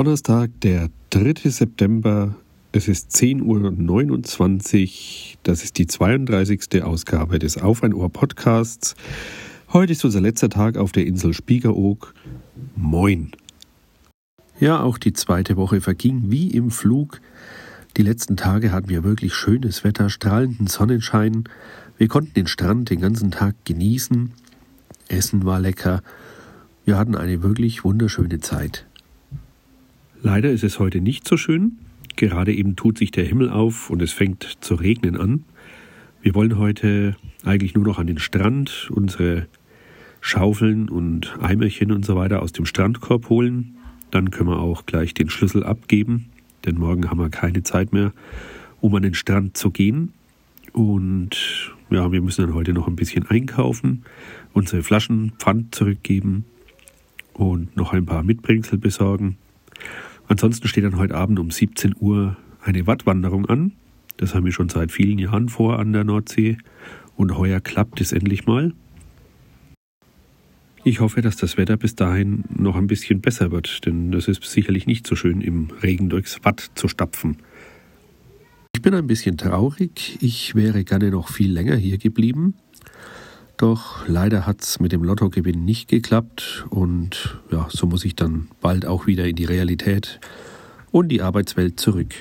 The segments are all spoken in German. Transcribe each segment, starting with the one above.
Donnerstag, der 3. September. Es ist 10.29 Uhr. Das ist die 32. Ausgabe des Auf ein Ohr Podcasts. Heute ist unser letzter Tag auf der Insel Spiekeroog. Moin. Ja, auch die zweite Woche verging wie im Flug. Die letzten Tage hatten wir wirklich schönes Wetter, strahlenden Sonnenschein. Wir konnten den Strand den ganzen Tag genießen. Essen war lecker. Wir hatten eine wirklich wunderschöne Zeit. Leider ist es heute nicht so schön. Gerade eben tut sich der Himmel auf und es fängt zu regnen an. Wir wollen heute eigentlich nur noch an den Strand unsere Schaufeln und Eimerchen und so weiter aus dem Strandkorb holen. Dann können wir auch gleich den Schlüssel abgeben, denn morgen haben wir keine Zeit mehr, um an den Strand zu gehen. Und ja, wir müssen dann heute noch ein bisschen einkaufen, unsere Flaschen Pfand zurückgeben und noch ein paar Mitbringsel besorgen. Ansonsten steht dann heute Abend um 17 Uhr eine Wattwanderung an. Das haben wir schon seit vielen Jahren vor an der Nordsee. Und heuer klappt es endlich mal. Ich hoffe, dass das Wetter bis dahin noch ein bisschen besser wird, denn es ist sicherlich nicht so schön, im Regen durchs Watt zu stapfen. Ich bin ein bisschen traurig. Ich wäre gerne noch viel länger hier geblieben. Doch leider hat es mit dem Lottogewinn nicht geklappt und ja, so muss ich dann bald auch wieder in die Realität und die Arbeitswelt zurück.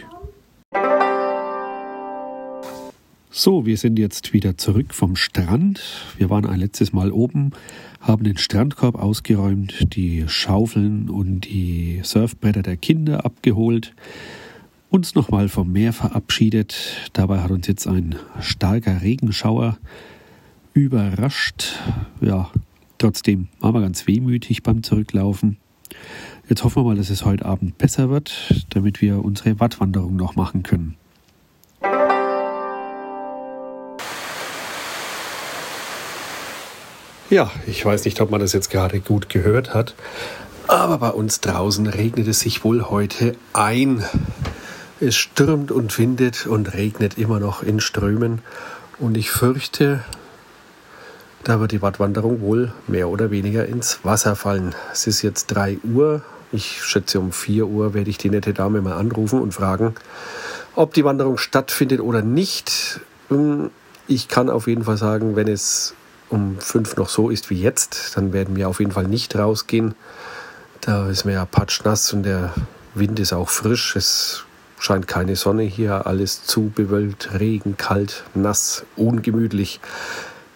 So, wir sind jetzt wieder zurück vom Strand. Wir waren ein letztes Mal oben, haben den Strandkorb ausgeräumt, die Schaufeln und die Surfbretter der Kinder abgeholt, uns nochmal vom Meer verabschiedet. Dabei hat uns jetzt ein starker Regenschauer überrascht. Ja, trotzdem waren wir ganz wehmütig beim Zurücklaufen. Jetzt hoffen wir mal, dass es heute Abend besser wird, damit wir unsere Wattwanderung noch machen können. Ja, ich weiß nicht, ob man das jetzt gerade gut gehört hat, aber bei uns draußen regnet es sich wohl heute ein. Es stürmt und windet und regnet immer noch in Strömen und ich fürchte, da wird die Wattwanderung wohl mehr oder weniger ins Wasser fallen. Es ist jetzt 3 Uhr. Ich schätze, um 4 Uhr werde ich die nette Dame mal anrufen und fragen, ob die Wanderung stattfindet oder nicht. Ich kann auf jeden Fall sagen, wenn es um 5 noch so ist wie jetzt, dann werden wir auf jeden Fall nicht rausgehen. Da ist mir ja patschnass und der Wind ist auch frisch. Es scheint keine Sonne hier, alles zu bewölkt, Regen, kalt, nass, ungemütlich.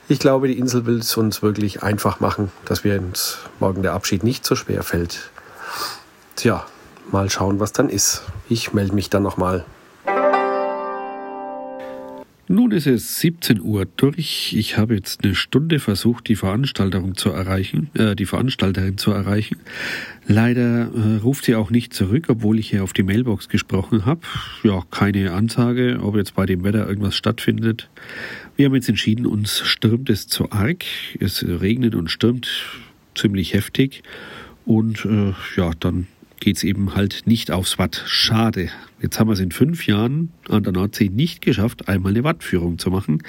Ich glaube, die Insel will es uns wirklich einfach machen, dass wir uns morgen der Abschied nicht so schwer fällt. Tja, mal schauen, was dann ist. Ich melde mich dann nochmal. Nun ist es 17 Uhr durch. Ich habe jetzt eine Stunde versucht, die Veranstaltung zu erreichen, äh, die Veranstalterin zu erreichen. Leider äh, ruft sie auch nicht zurück, obwohl ich hier auf die Mailbox gesprochen habe. Ja, keine Ansage, ob jetzt bei dem Wetter irgendwas stattfindet. Wir haben jetzt entschieden, uns stürmt es zu arg. Es regnet und stürmt ziemlich heftig. Und äh, ja, dann geht es eben halt nicht aufs Watt. Schade. Jetzt haben wir es in fünf Jahren an der Nordsee nicht geschafft, einmal eine Wattführung zu machen.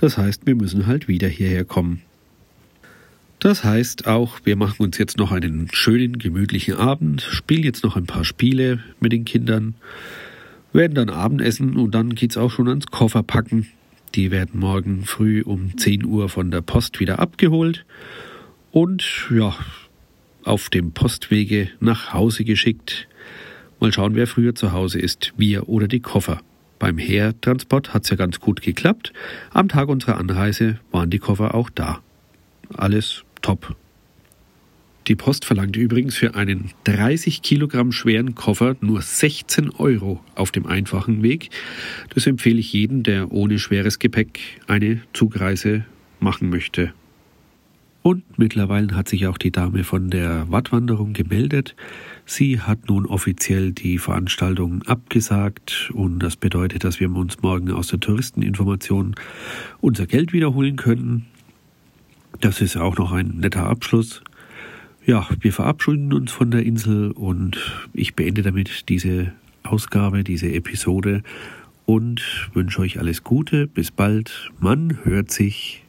Das heißt, wir müssen halt wieder hierher kommen. Das heißt auch, wir machen uns jetzt noch einen schönen, gemütlichen Abend, spielen jetzt noch ein paar Spiele mit den Kindern, werden dann Abendessen und dann geht es auch schon ans Kofferpacken. Die werden morgen früh um 10 Uhr von der Post wieder abgeholt. Und ja, auf dem Postwege nach Hause geschickt. Mal schauen, wer früher zu Hause ist, wir oder die Koffer. Beim Hertransport hat's ja ganz gut geklappt. Am Tag unserer Anreise waren die Koffer auch da. Alles top. Die Post verlangt übrigens für einen 30 Kilogramm schweren Koffer nur 16 Euro auf dem einfachen Weg. Das empfehle ich jedem, der ohne schweres Gepäck eine Zugreise machen möchte. Und mittlerweile hat sich auch die Dame von der Wattwanderung gemeldet. Sie hat nun offiziell die Veranstaltung abgesagt und das bedeutet, dass wir uns morgen aus der Touristeninformation unser Geld wiederholen können. Das ist auch noch ein netter Abschluss. Ja, wir verabschieden uns von der Insel und ich beende damit diese Ausgabe, diese Episode und wünsche euch alles Gute. Bis bald. Man hört sich.